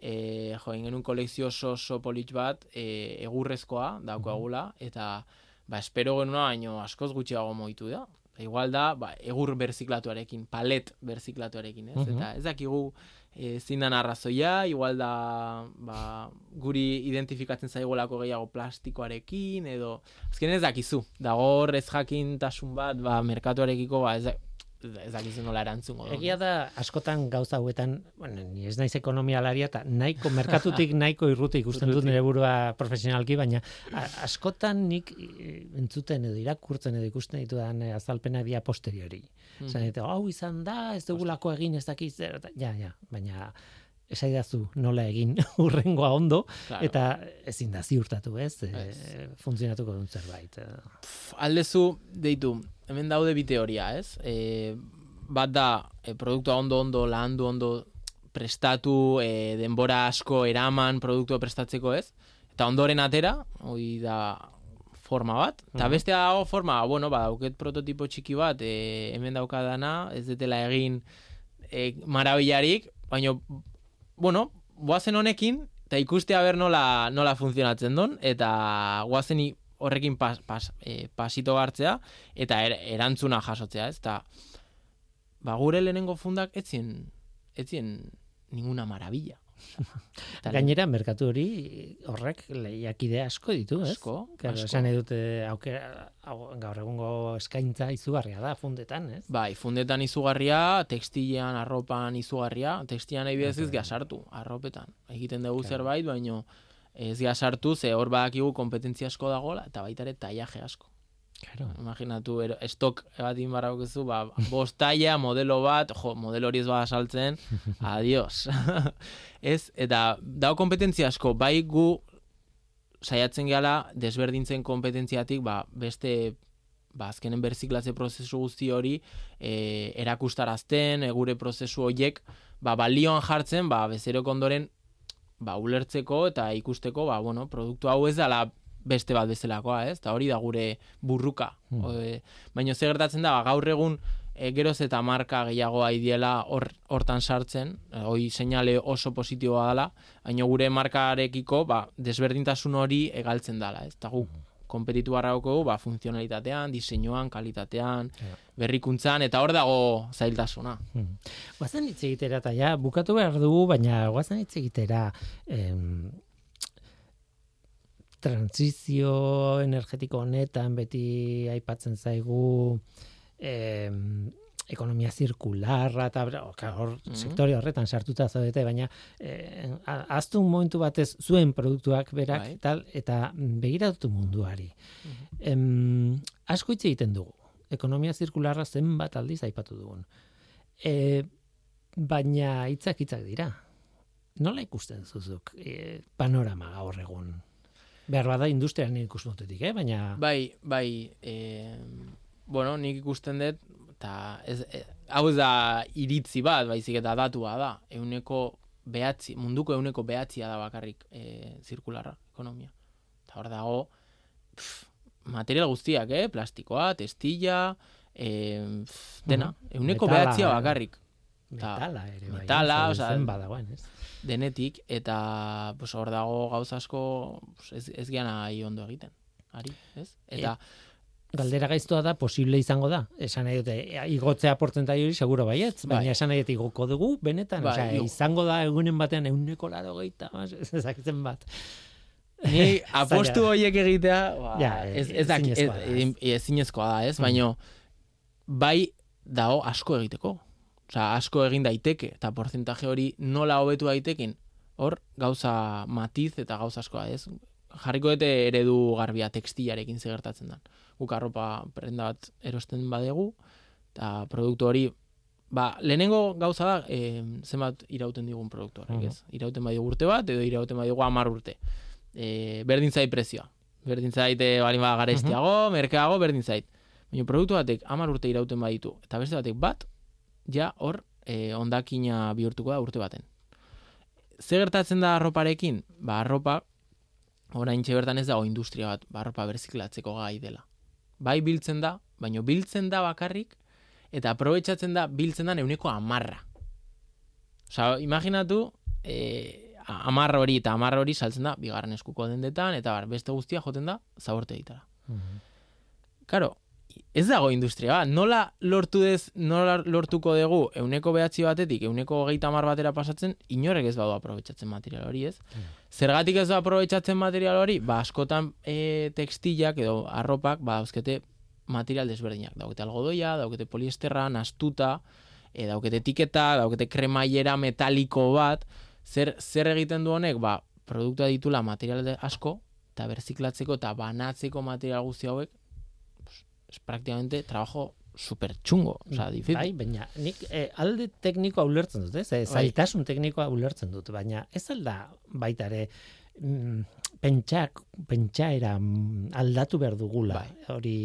e, jo, genuen kolekzio oso oso polit bat, e, egurrezkoa daukagula, eta ba, espero genuna baino askoz gutxiago moitu da. Igual da, ba, egur berziklatuarekin, palet berziklatuarekin, ez? Mhm. Eta ez dakigu e, zein dan arrazoia, igual da ba, guri identifikatzen zaigolako gehiago plastikoarekin, edo azken ez dakizu, dago ez jakintasun bat, ba, merkatuarekiko, ba, ez, da- ez dakizu nola erantzungo. Egia da, askotan gauza hauetan, bueno, ni ez naiz ekonomialaria, eta nahiko, merkatutik nahiko irruti ikusten dut nire burua profesionalki, baina askotan nik eh, entzuten edo irakurtzen edo ikusten ditudan eh, azalpena dia posteriori. Mm. Zan, hau izan da, ez dugulako egin, ez dakiz, ja, ja, baina esaidazu nola egin urrengoa ondo, Claro. eta ezin da ziurtatu, ez? E, Ez. funtzionatuko duen zerbait. Pff, aldezu, deitu, hemen daude bi teoria, ez? E, bat da, e, produktua ondo ondo, lahandu ondo prestatu, e, denbora asko eraman produktua prestatzeko, ez? Eta ondoren atera, hoi da forma bat. Eta Mhm. bestea dago forma, bueno, ba, dauket prototipo txiki bat, e, hemen daukadana, ez detela egin e, marabillarik, baina, bueno, goazen honekin, eta ikustea ber nola, nola funtzionatzen don, eta goazen i- horrekin pas, pas, e, pasito hartzea, eta er, erantzuna jasotzea, ez? Eta, ba, gure lehenengo fundak etzien, etzien ninguna maravilla. Gainera, merkatu hori horrek lehiakide asko ditu, ez? Asko, Claro, asko. esan dute aukera, gaur egungo eskaintza izugarria da fundetan, ez? Bai, fundetan izugarria, tekstilean, arropan izugarria, tekstilean nahi bidez ez sartu, arropetan. Egiten dugu Claro. zerbait, baino ez sartu, ze hor badakigu kompetentzia asko dagola, eta baita ere taiaje asko. Claro. Imaginatu, ero, estok batin barraukezu, ba, bost taila, modelo bat, jo, modelo hori ez bada saltzen, adios. ez, eta dau kompetentzia asko, bai gu saiatzen gehala desberdintzen kompetentziatik, ba, beste ba, azkenen berziklatze prozesu guzti hori e, erakustarazten, e, gure prozesu horiek ba, balioan jartzen, ba, bezerok ondoren ba, ulertzeko eta ikusteko, ba, bueno, produktu hau ez dela beste bat bezalakoa, ez? Eta hori da gure burruka. Hmm. Mm. baina ze gertatzen da, ba, gaur egun e, geroz eta marka gehiago aidiela hor, hortan sartzen, e, hoi seinale oso positiboa dela, baina gure markarekiko ba, desberdintasun hori egaltzen dela, ez? Eta guk kompetitu barrauko ba, funtzionalitatean, diseinuan, kalitatean, Ja. berrikuntzan, eta hor dago zailtasuna. Hmm. Guazen hitz egitera, eta ja, bukatu behar dugu, baina guazen hitz egitera em, transizio energetiko honetan beti aipatzen zaigu em, ekonomia zirkularra eta bera, oka, hor Mhm. sektore horretan sartuta zaudete, baina eh, a- ahaztu momentu batez zuen produktuak berak Bai. tal, eta begiratu munduari. Mhm. Em, asko hitz egiten dugu. Ekonomia zirkularra zenbat aldiz aipatu dugun. E, baina hitzak hitzak dira. Nola ikusten zuzuk e, panorama gaur egun? Behar bada industrian ikusmotetik, eh? baina... Bai, bai, e, bueno, nik ikusten dut, eta ez, e, hau da iritzi bat, baizik eta datua da. Euneko behatzi, munduko euneko behatzia da bakarrik e, zirkularra, ekonomia. Eta hor dago, pff, material guztiak, eh? plastikoa, testilla, e, pff, dena, euneko Metala, behatzia eh. bakarrik. Metala ere, bai. Metala, osea, zen badagoen, ez? Denetik, eta pues, hor dago gauza asko pues, ez, ez geana ondo egiten. Ari, ez? Eta, Galdera gaiztoa da, posible izango da. Esan nahi dute, e, igotzea portzentai hori seguro baietz, baina Bai. esan nahi dute igoko dugu, benetan, Bai, osea, izango da egunen batean euneko laro gehieta, ezakitzen bat. Ni apostu horiek egitea, ba, Ja, ez, ez, ez, ez. da, ez? Baino, bai dago asko egiteko. Osea, asko egin daiteke, eta porcentaje hori nola hobetu daiteken, hor gauza matiz eta gauza askoa, ez? Jarriko dute eredu garbia tekstilarekin zegertatzen da. Guk arropa prenda bat erosten badegu, eta produktu hori, ba, lehenengo gauza da, e, zenbat irauten digun produktu horrek, Mhm. ez? Irauten badigu urte bat, edo irauten badigu hamar urte. E, berdin zait prezioa. Berdin zait, e, balin bada garestiago, merkeago, berdin zait. Baina produktu batek hamar urte irauten baditu, eta beste batek bat, ja hor e, ondakina bihurtuko da urte baten. Ze gertatzen da arroparekin? Ba, arropa, orain bertan ez dago industria bat, ba, arropa berziklatzeko gai dela. Bai biltzen da, baina biltzen da bakarrik, eta aprobetxatzen da, biltzen da neuneko amarra. Osa, imaginatu, e, amar hori eta amar hori saltzen da, bigarren eskuko dendetan, eta bar, beste guztia joten da, zaborte ditara. Karo, ez dago industria bat, nola lortu dez, nola lortuko dugu euneko behatzi batetik, euneko hogeita hamar batera pasatzen, inorek ez badu aprobetxatzen material hori, ez? Zergatik ez da aprobetxatzen material hori? Ba, askotan e, tekstillak edo arropak, ba, dauzkete material desberdinak. Daukete algodoia, daukete poliesterra, nastuta, e, daukete etiketa, daukete kremaiera metaliko bat, zer, zer egiten du honek? Ba, produktua ditula material de- asko, eta berziklatzeko eta banatzeko material guzti hauek, es praktikamente trabajo super txungo, osea, difícil. Bai, baina nik eh, alde teknikoa ulertzen dut, ez? Eh, Bai. zailtasun teknikoa ulertzen dut, baina ez alda baita ere mm, pentsak, pentsaera mm, aldatu behar dugula Bai. hori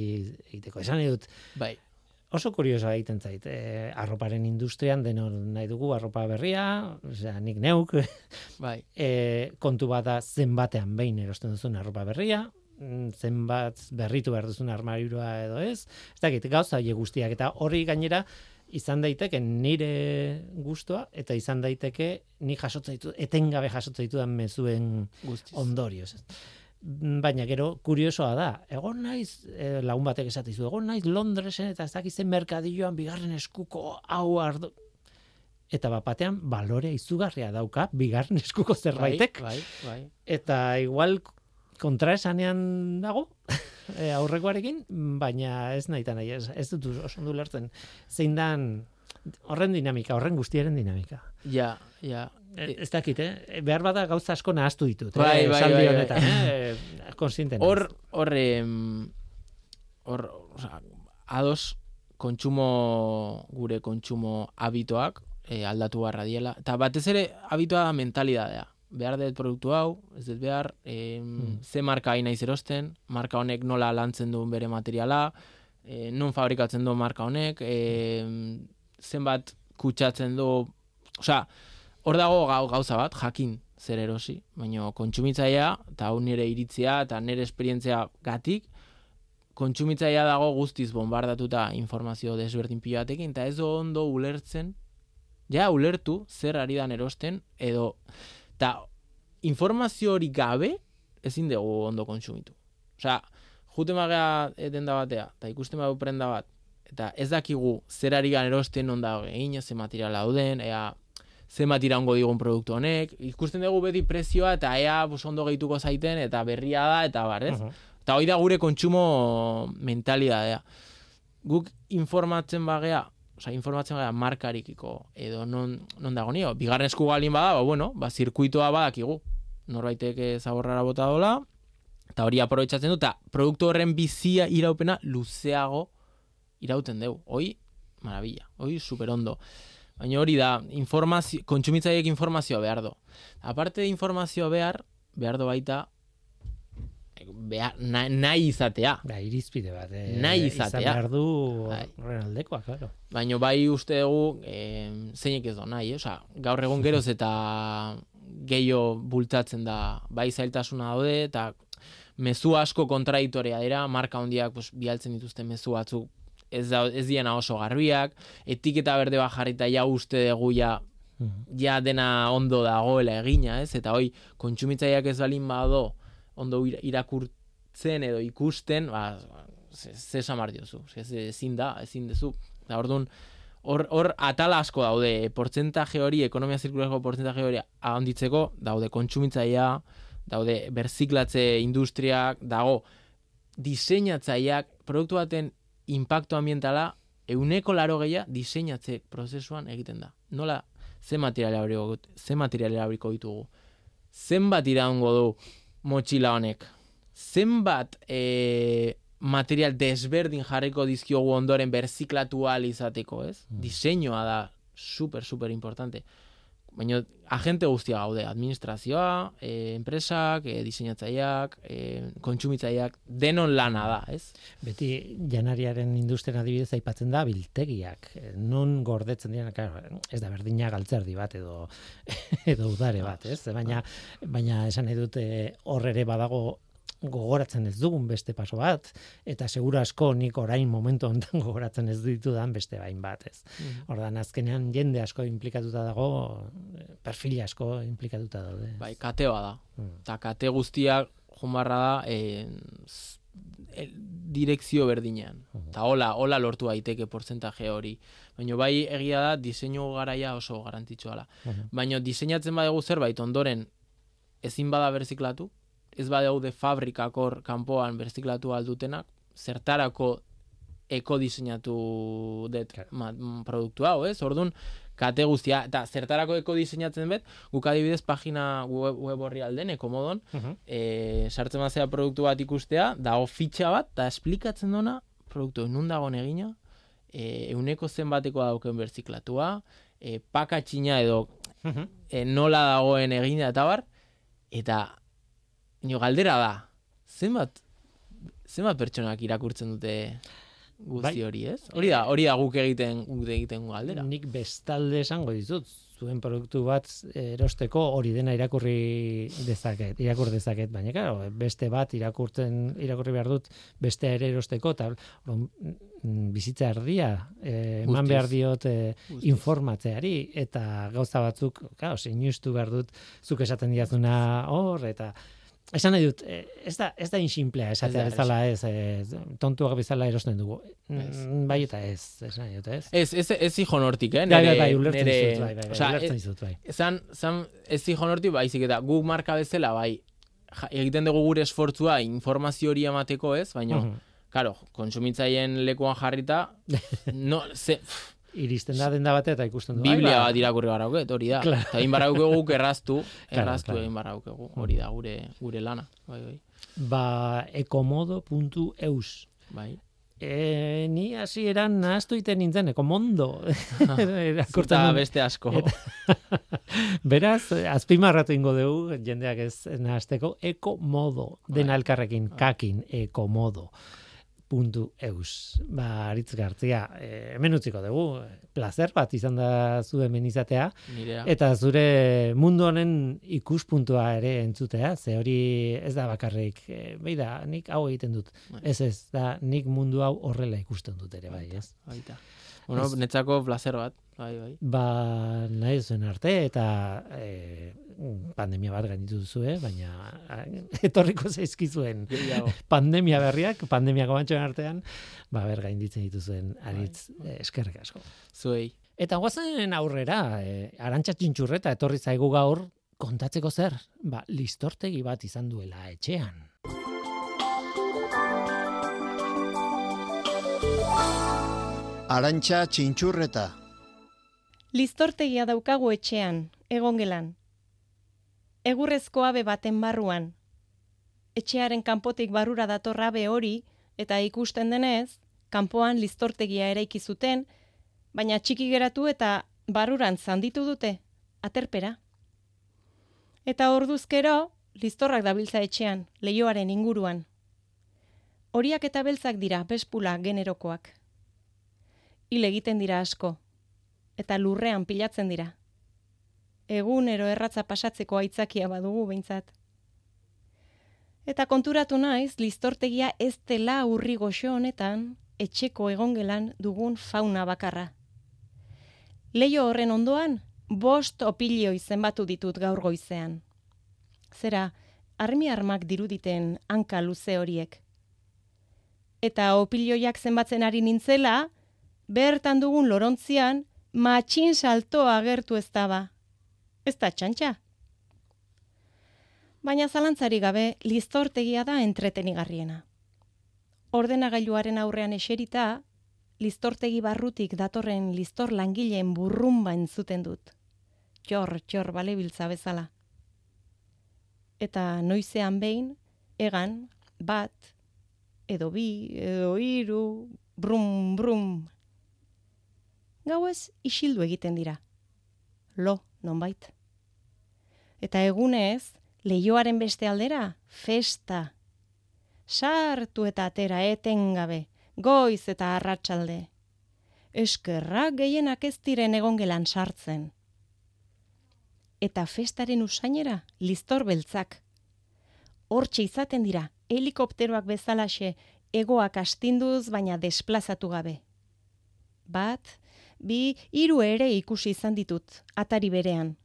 egiteko. Esan nahi dut, Bai, oso kuriosoa egiten zait. E, arroparen industrian denon nahi dugu arropa berria, osea, nik neuk, bai, e, kontu bat da zenbatean behin erosten duzun arropa berria, mm, zenbat berritu behar duzun armarioa edo ez, ez dakit, gauza horiek guztiak, eta hori gainera, izan daiteke nire gustoa eta izan daiteke ni jasotzen ditu etengabe jasotzen ditudan mezuen guztiz. ondorioz. Mm, Baina gero kuriosoa da, egon naiz, e, lagun batek esatizu, egon naiz Londresen eta ez dakizen merkadilloan bigarren eskuko hau ardo, eta bat batean balore izugarria dauka bigarren eskuko zerbaitek Bai, bai, eta igual kontraesanean dago e, aurrekoarekin, baina ez nahi nahi, ez, ez dut oso ondo ulertzen zein dan horren dinamika, horren guztiaren dinamika. Ja, ja. E, ez dakit, eh? behar bada gauza asko nahaztu ditut, Bai, eh? bai, bai, bai. honetan, eh? konsienten. naiz. Hor, hor, hor, ados kontsumo, gure kontsumo habitoak eh, aldatu barra diela. Eta batez ere habitoa da mentalidadea. Behar dut produktu hau, ez dut behar, em, Hmm. ze marka hain naiz erosten, marka honek nola lantzen duen bere materiala, e, non fabrikatzen du marka honek, e, zenbat kutsatzen du, osea, hor dago gau, gauza bat, jakin zer erosi, baina kontsumitzailea, eta hau nire iritzia eta nire esperientzia gatik, kontsumitzailea dago guztiz bombardatuta informazio desberdin pila batekin, eta ez ondo ulertzen, ja ulertu zer ari dan erosten, edo, eta informazio hori gabe, ezin dugu ondo kontsumitu. Osea, juten bagea denda batea, eta ikusten bagu prenda bat, eta ez dakigu zer ari gan erosten onda egin, ze materiala dauden, ea zenbat iraungo digun produktu honek, ikusten dugu beti prezioa eta ea bus, ondo gehituko zaiten eta berria da eta bar, ez? Mhm. Eta hori da gure kontsumo mentalidadea. Guk informatzen bagea, osea, informatzen bagea markarikiko edo non, non dago nio, bigarren esku galin bada, ba, bueno, ba, zirkuitoa badakigu. Norbaitek zaborrara bota dola, eta hori aprobetsatzen du, eta produktu horren bizia iraupena luzeago irauten deu. Hoi, maravilla, hoi super ondo. Baina hori da, informazio, kontsumitzaileek informazioa behar do. Aparte de informazioa behar, behar do baita behar, na, nahi izatea. Ba, irizpide bat. Eh, Nahi Izan izatea. behar du Bai. horren aldekoa, claro. Baina bai uste dugu e, zeinek ez do nahi, eh? Osea, gaur egun geroz eta gehiago bultatzen da bai zailtasuna daude eta mezu asko kontraditorea dira, marka hondiak pues, bialtzen dituzten mezu batzuk ez, da, ez diena oso garbiak, etiketa berde bat jarrita ja uste dugu ja ja dena ondo dagoela egina, ez? Eta hoi, kontsumitzaileak ez balin bado ondo ira- irakurtzen edo ikusten, ba, ze, behar diozu, ez ezin da, ezin dezu. Eta orduan, hor, hor atala asko daude, portzentaje hori, ekonomia zirkularko portzentaje hori handitzeko, daude kontsumitzailea, daude berziklatze industriak, dago diseinatzaileak, produktu baten impacto ambientala, euneko laro gehiago diseinatze prozesuan egiten da. Nola, ze material abriko, ze material abriko ditugu. Zenbat iraungo du motxila honek. Zenbat e, material desberdin jarriko dizkiogu ondoren berziklatu ahal izateko, ez? Diseinua da super, super importante. Baina agente guztia gaude, administrazioa, e, enpresak, e, diseinatzaileak, e, kontsumitzaileak, denon lana da, ez? Beti janariaren industrian adibidez aipatzen da biltegiak. Non gordetzen diren, claro, ez da berdina galtzerdi bat edo edo udare bat, ez? Baina baina esan nahi dut hor ere badago gogoratzen ez dugun beste paso bat eta seguru asko nik orain momentu honetan gogoratzen ez ditudan beste bain bat, ez. Ordan azkenean jende asko implikatuta dago, perfil asko implikatuta daude. Bai, kate da. Mm. Eta kate guztiak jomarra da e, e, direkzio berdinean. Eta hola, hola lortu daiteke portzentaje hori. Baina bai egia da diseinu garaia oso garrantzitsua da. Mhm. Baina diseinatzen badegu zerbait ondoren ezin bada berziklatu, ez badaude fabrikakor kanpoan berziklatu aldutenak, zertarako eko diseinatu dut Claro. ma, produktu hau, ez? Orduan, kate guztia, eta zertarako eko diseinatzen bet, guk adibidez pagina web, web horri alden, ekomodon, Mhm. e, sartzen bazea produktu bat ikustea, dago fitxa bat, eta esplikatzen dona, produktu nun dagoen egina, e, euneko zenbatekoa dauken berziklatua, e, pakatxina edo Mhm. e, nola dagoen egina eta bar, eta nio galdera da, zenbat, zenbat pertsonak irakurtzen dute guzti Bai. hori, ez? Hori da, hori da guk egiten guk egiten galdera. Nik bestalde esango dizut, zuen produktu bat erosteko hori dena irakurri dezaket, irakur dezaket, baina claro, beste bat irakurtzen irakurri behar dut beste ere erosteko eta mm, bizitza erdia eh, eman behar diot Guztiz. informatzeari eta gauza batzuk, claro, sinustu behar dut zuk esaten diazuna hor eta Esan nahi dut, eh, ez da, ez da insimplea esatea Ez bezala ez, eh, tontuak bezala erosten dugu. Ez. Mm, Bai eta ez, esan nahi dut, ez? Ez, ez, ez hijo nortik, eh? Bai, bai, Nere- bai, ulertzen nere- dizut, bai, bai, bai, ulertzen dizut, bai. Zan, zan ez hijo nortik, baizik eta guk marka bezala, bai, ja, egiten dugu gure esfortzua informazio hori emateko ez, baina, Mhm. Claro, kontsumitzaileen lekuan jarrita, no, ze, pff, Iristen da denda bate eta ikusten du. Biblia ai, ba, bat irakurri barrauket, hori da. Claro. Eta egin guk erraztu, erraztu claro. egin barraukegu, hori da gure gure lana. Bai, bai. Ba, ekomodo.eus. Bai. E, ni hasieran nahaztu iten nintzen, ekomondo. Zuta nuen. beste asko. Beraz, eh, azpimarratu ingo dugu, jendeak ez nahazteko, ekomodo, dena elkarrekin, kakin, ekomodo. Puntu eus. Ba, aritz gartzia, e, hemen utziko dugu, placer bat izan da zu hemen izatea, Nirea. Eta zure mundu honen ikuspuntua ere entzutea, ze hori ez da bakarrik, e, beida, nik hau egiten dut. Bai. Ez ez, da nik mundu hau horrela ikusten dut ere, bai, ez? Baita. Bueno, Ez- netzako placer bat. Bai, bai. Ba, nahi zuen arte, eta e, pandemia bat gainitu duzu, eh? baina etorriko zaizkizuen pandemia berriak, pandemiako bantxoen artean, ba, ber gainditzen dituzuen aritz eh, eskerrik asko. Zuei. Eta guazen aurrera, e, arantxa txintxurreta etorri zaigu gaur kontatzeko zer, ba, listortegi bat izan duela etxean. Arantxa txintxurreta. Listortegia daukagu etxean, egongelan. Egurrezko abe baten barruan. Etxearen kanpotik barrura dator abe hori, eta ikusten denez, kanpoan listortegia eraiki zuten, baina txiki geratu eta barruran zanditu dute, aterpera. Eta orduzkero, listorrak dabiltza etxean, leioaren inguruan. Horiak eta beltzak dira bespula generokoak. Hil egiten dira asko, eta lurrean pilatzen dira. Egunero erratza pasatzeko aitzakia badugu behintzat. Eta konturatu naiz, listortegia ez dela urri goxo honetan, etxeko egongelan dugun fauna bakarra. Leio horren ondoan, bost opilio zenbatu ditut gaur goizean. Zera, armi armak diruditen hanka luze horiek. Eta opilioiak zenbatzen ari nintzela, bertan dugun lorontzian, matxin saltoa agertu ez daba. Ez da txantxa. Baina zalantzari gabe, listortegia da entretenigarriena. Ordenagailuaren aurrean eserita, listortegi barrutik datorren listor langileen burrumba entzuten dut. Txor, txor, bale biltza bezala. Eta noizean behin, egan, bat, edo bi, edo hiru, brum, brum. Gauez isildu egiten dira. Lo, nonbait. Eta egunez, leioaren beste aldera, festa. Sartu eta atera etengabe, goiz eta arratsalde. Eskerra gehienak ez diren egongelan sartzen. Eta festaren usainera, listor beltzak. Hortxe izaten dira, helikopteroak bezalaxe, egoak astinduz baina desplazatu gabe. Bat, bi, hiru ere ikusi izan ditut, atari berean.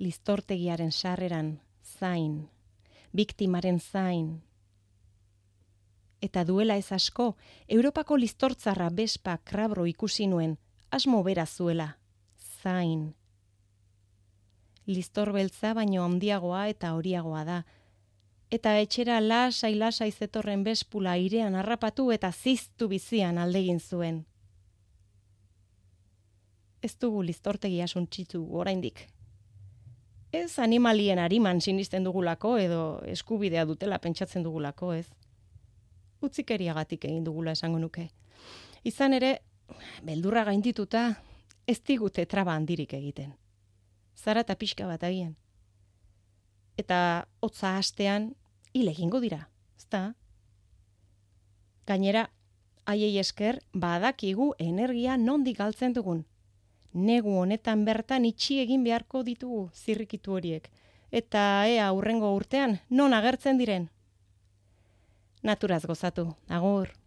Listortegiaren sarreran, zain, biktimaren zain. Eta duela ez asko, Europako listortzarra bespa krabro ikusi nuen, asmo bera zuela, zain. Listor beltza baino handiagoa eta horiagoa da, eta etxera lasai lasai zetorren bespula irean harrapatu eta ziztu bizian aldegin zuen. Ez dugu listortegia suntsitu oraindik, ez animalien ariman sinisten dugulako edo eskubidea dutela pentsatzen dugulako, ez. Utzikeriagatik egin dugula esango nuke. Izan ere, beldurra gaindituta, ez digute traba handirik egiten. Zara eta pixka bat agian. Eta hotza hastean, hil egingo dira, ezta? Gainera, haiei esker, badakigu energia nondik galtzen dugun negu honetan bertan itxi egin beharko ditugu zirrikitu horiek. Eta ea aurrengo urtean non agertzen diren. Naturaz gozatu, agur.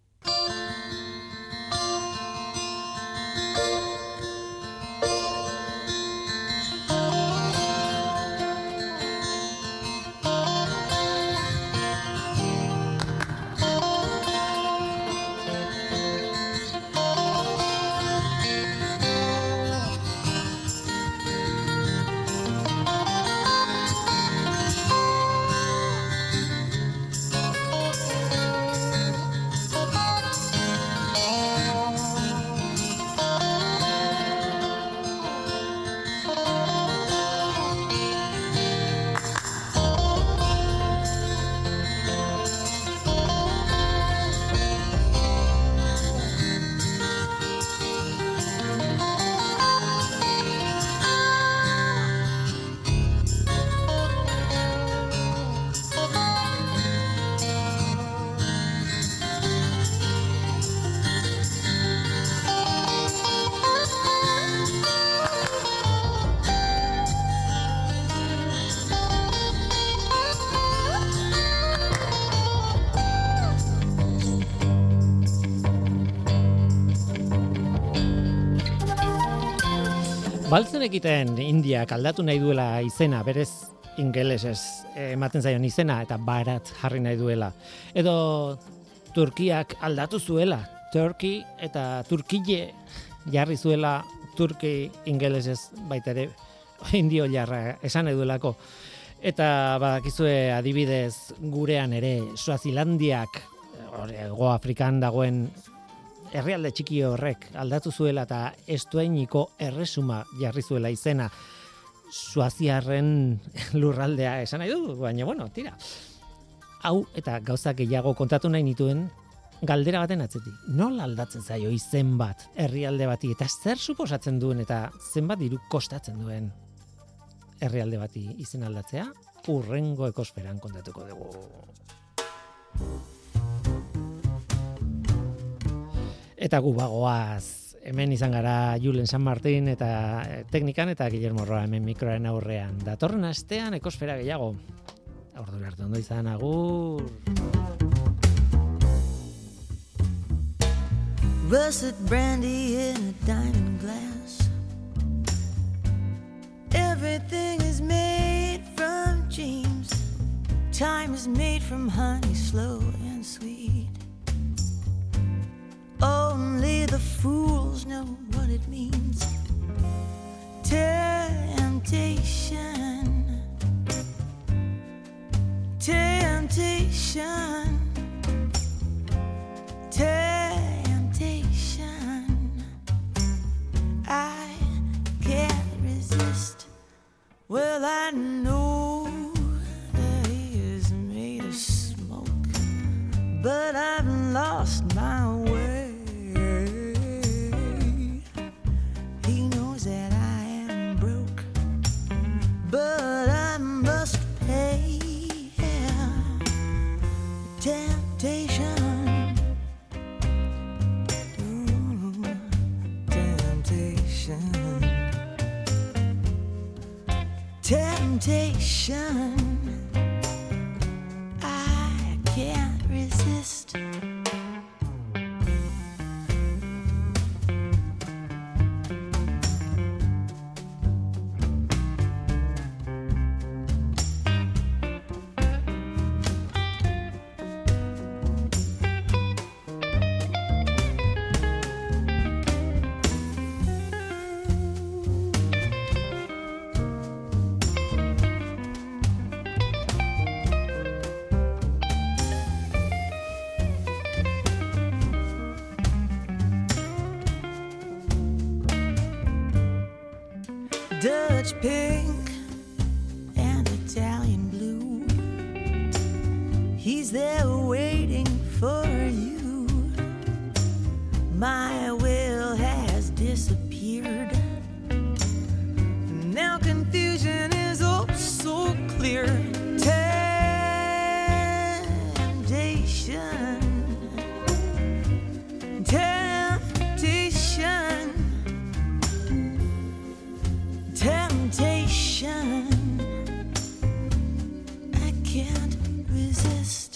Baltzen egiten Indiak aldatu nahi duela izena, berez ingelesez ematen zaion izena eta barat jarri nahi duela. Edo Turkiak aldatu zuela, Turki eta Turkille jarri zuela Turki ingelesez baita ere indio jarra esan eduelako. Eta badakizue adibidez gurean ere Suazilandiak, Ego Afrikan dagoen herrialde txiki horrek aldatu zuela eta estuainiko erresuma jarri zuela izena suaziarren lurraldea esan nahi du, baina bueno, tira. Hau eta gauzak gehiago kontatu nahi nituen galdera baten atzetik. Nola aldatzen zaio izen bat herrialde bati eta zer suposatzen duen eta zenbat diru kostatzen duen herrialde bati izen aldatzea? urrengo ekosferan kontatuko dugu. Eta gu bagoaz, hemen izan gara Julen San Martin eta eh, teknikan eta Guillermo Roa hemen mikroaren aurrean. Datorren astean ekosfera gehiago. Ordu arte ondo izan agur. Russet brandy in a diamond glass. Everything is made from dreams. Time is made from honey, slow. Only the fools know what it means. Temptation. Temptation. Temptation. I can't resist. Well, I know that he is made of smoke, but I've lost my ocean Exist.